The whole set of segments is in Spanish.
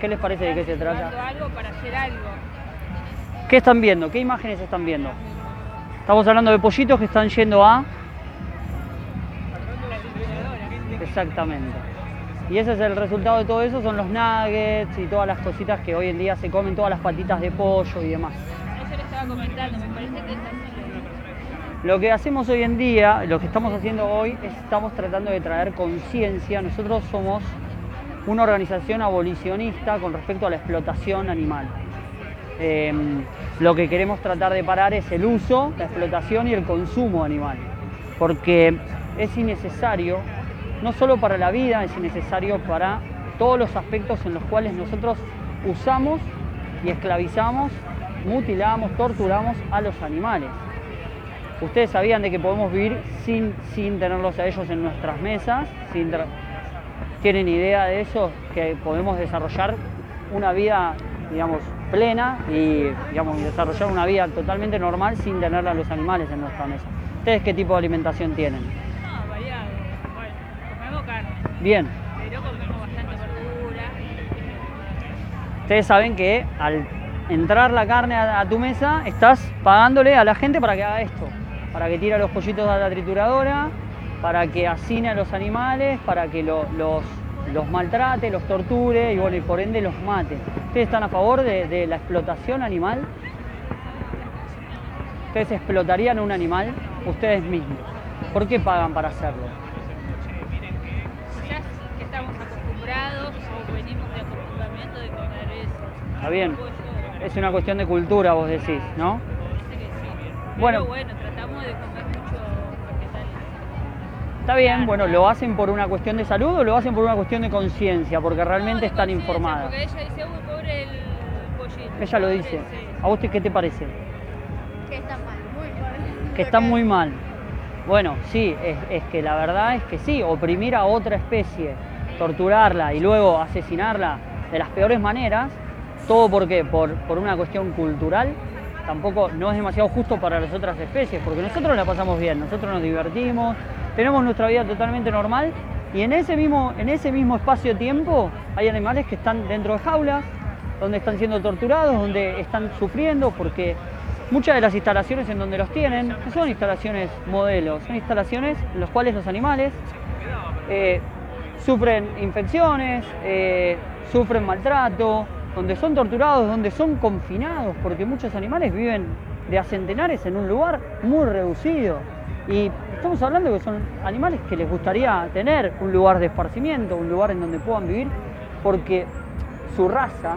¿Qué les parece de qué se trata? Llevando algo para hacer algo. ¿Qué están viendo? ¿Qué imágenes están viendo? Estamos hablando de pollitos que están yendo a... Exactamente. Y ese es el resultado de todo eso, son los nuggets y todas las cositas que hoy en día se comen, todas las patitas de pollo y demás. Eso le estaba comentando, me parece que es así. Lo que hacemos hoy en día, lo que estamos haciendo hoy, es estamos tratando de traer conciencia. Nosotros somos una organización abolicionista con respecto a la explotación animal. Eh, lo que queremos tratar de parar es el uso, la explotación y el consumo animal, porque es innecesario, no solo para la vida, es innecesario para todos los aspectos en los cuales nosotros usamos y esclavizamos, mutilamos, torturamos a los animales. Ustedes sabían de que podemos vivir sin, sin tenerlos a ellos en nuestras mesas, sin tienen idea de eso, que podemos desarrollar una vida, digamos, plena y, digamos, desarrollar una vida totalmente normal sin tener a los animales en nuestra mesa. ¿Ustedes qué tipo de alimentación tienen? No, variado. Bueno, comemos carne, Bien, pero comemos bastante verdura. ustedes saben que al entrar la carne a, a tu mesa, estás pagándole a la gente para que haga esto, para que tire los pollitos a la trituradora, para que hacine a los animales, para que lo- los, los maltrate, los torture y bueno, y por ende los mate. ¿Ustedes están a favor de, de la explotación animal? ¿Ustedes explotarían un animal ustedes mismos? ¿Por qué pagan para hacerlo? Quizás que estamos acostumbrados o venimos de acostumbramiento de comer eso. Está bien. Es una cuestión de cultura, vos decís, ¿no? Bueno. Pero bueno, tratamos de comer mucho. Está bien, bueno, ¿lo hacen por una cuestión de salud o lo hacen por una cuestión de conciencia? Porque realmente No, están informadas. Porque ella dice, uy, pobre el pollito. Ella lo dice. ese". ¿A te- qué te parece? Que está mal, muy mal. Que está muy mal. Bueno, sí, es, es que la verdad es que sí, oprimir a otra especie, torturarla y luego asesinarla de las peores maneras, todo porque por, por una cuestión cultural, tampoco no es demasiado justo para las otras especies, porque nosotros la pasamos bien, nosotros nos divertimos, tenemos nuestra vida totalmente normal y en ese mismo, en ese mismo espacio-tiempo hay animales que están dentro de jaulas, donde están siendo torturados, donde están sufriendo, porque muchas de las instalaciones en donde los tienen no son instalaciones modelos, son instalaciones en las cuales los animales eh, sufren infecciones, eh, sufren maltrato, donde son torturados, donde son confinados, porque muchos animales viven de a centenares en un lugar muy reducido. Y estamos hablando que son animales que les gustaría tener un lugar de esparcimiento, un lugar en donde puedan vivir, porque su raza,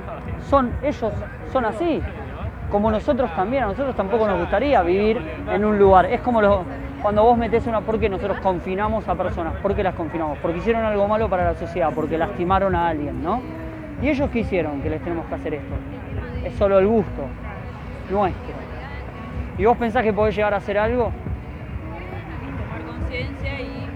son, ellos son así, como nosotros también, a nosotros tampoco nos gustaría vivir en un lugar. Es como cuando vos metés una, porque nosotros confinamos a personas, ¿por qué las confinamos? Porque hicieron algo malo para la sociedad, porque lastimaron a alguien, ¿no? ¿Y ellos qué hicieron que les tenemos que hacer esto? Es solo el gusto nuestro. ¿Y vos pensás que podés llegar a hacer algo? Y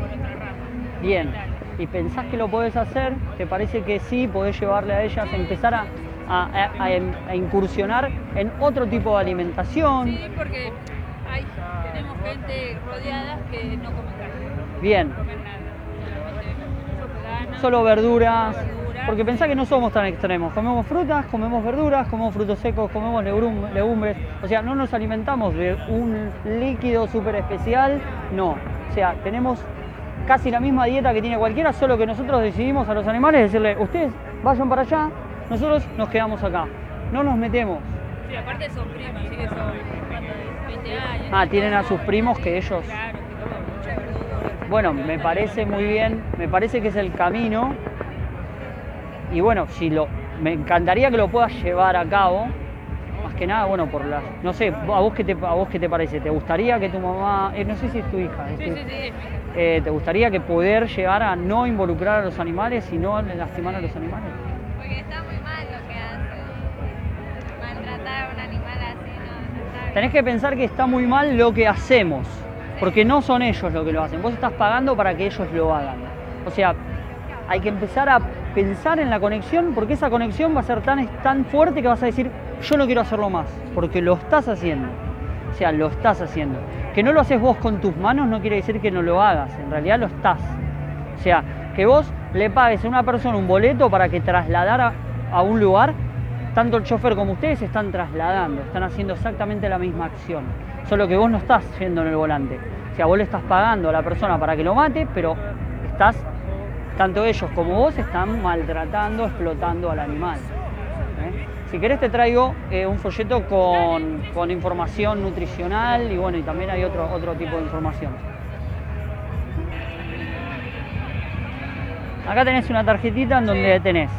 por otra rama. Bien. ¿Y pensás que lo podés hacer? ¿Te parece que sí podés llevarle a ellas a empezar a, a- a- a- a incursionar en otro tipo de alimentación? Sí, porque hay, tenemos gente rodeada que no come carne, Bien. no comen nada. Solamente Solo verduras. verduras. Porque pensá que no somos tan extremos. Comemos frutas, comemos verduras, comemos frutos secos, comemos legum- legumbres. O sea, no nos alimentamos de un líquido súper especial. No. O sea, tenemos casi la misma dieta que tiene cualquiera, solo que nosotros decidimos a los animales decirle, ustedes vayan para allá, nosotros nos quedamos acá. No nos metemos. Sí, aparte son primos, así que son ¿cuánto? de 20 años. Ah, tienen a sus primos que ellos... Claro, que comen mucha verdura. Bueno, me parece muy bien, me parece que es el camino. Y bueno, si lo me encantaría que lo puedas llevar a cabo. Más que nada, bueno, por las no sé, a vos qué te a vos qué te parece? ¿Te gustaría que tu mamá, eh, no sé si es tu hija, es Sí, tu- sí, sí, eh, ¿te gustaría que poder llegar a no involucrar a los animales y no lastimar a los animales? Porque está muy mal lo que hacen. Maltratar a un animal así no, no está bien. Tenés que pensar que está muy mal lo que hacemos, porque no son ellos los que lo hacen, vos estás pagando para que ellos lo hagan. O sea, hay que empezar a pensar en la conexión, porque esa conexión va a ser tan, tan fuerte que vas a decir, yo no quiero hacerlo más, porque lo estás haciendo. O sea, lo estás haciendo. Que no lo haces vos con tus manos no quiere decir que no lo hagas, en realidad lo estás. O sea, que vos le pagues a una persona un boleto para que trasladara a un lugar, tanto el chofer como ustedes están trasladando, están haciendo exactamente la misma acción. Solo que vos no estás yendo en el volante. O sea, vos le estás pagando a la persona para que lo mate, pero estás, tanto ellos como vos están maltratando, explotando al animal. ¿eh? Si querés te traigo eh, un folleto con, con información nutricional y bueno, y también hay otro, otro tipo de información. Acá tenés una tarjetita en donde Sí. tenés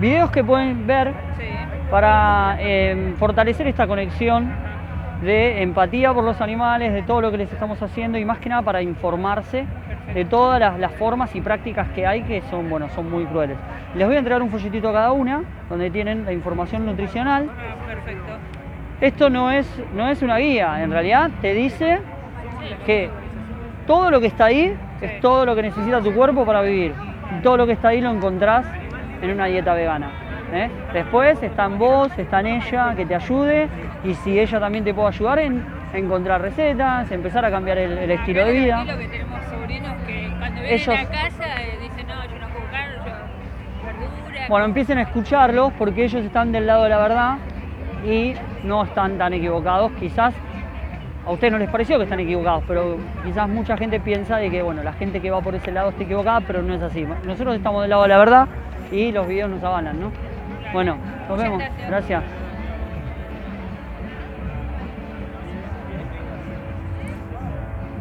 videos que pueden ver Sí. para eh, fortalecer esta conexión de empatía por los animales, de todo lo que les estamos haciendo y más que nada para informarse de todas las, las formas y prácticas que hay que son, bueno, son muy crueles. Les voy a entregar un folletito a cada una donde tienen la información nutricional. Perfecto. Esto no es, no es una guía, en realidad te dice que todo lo que está ahí es todo lo que necesita tu cuerpo para vivir. Todo lo que está ahí lo encontrás en una dieta vegana. ¿eh? Después está en vos, está en ella, que te ayude. Y si ella también te puede ayudar en encontrar recetas, empezar a cambiar el, el estilo de vida. Ellos- a casa dicen, no, yo no puedo carne, yo verdura. Bueno, empiecen a escucharlos porque ellos están del lado de la verdad y no están tan equivocados. Quizás a ustedes no les pareció que están equivocados, pero quizás mucha gente piensa de que bueno, la gente que va por ese lado está equivocada, pero no es así. Nosotros estamos del lado de la verdad y los videos nos avalan, ¿no? Bueno, nos vemos. Gracias.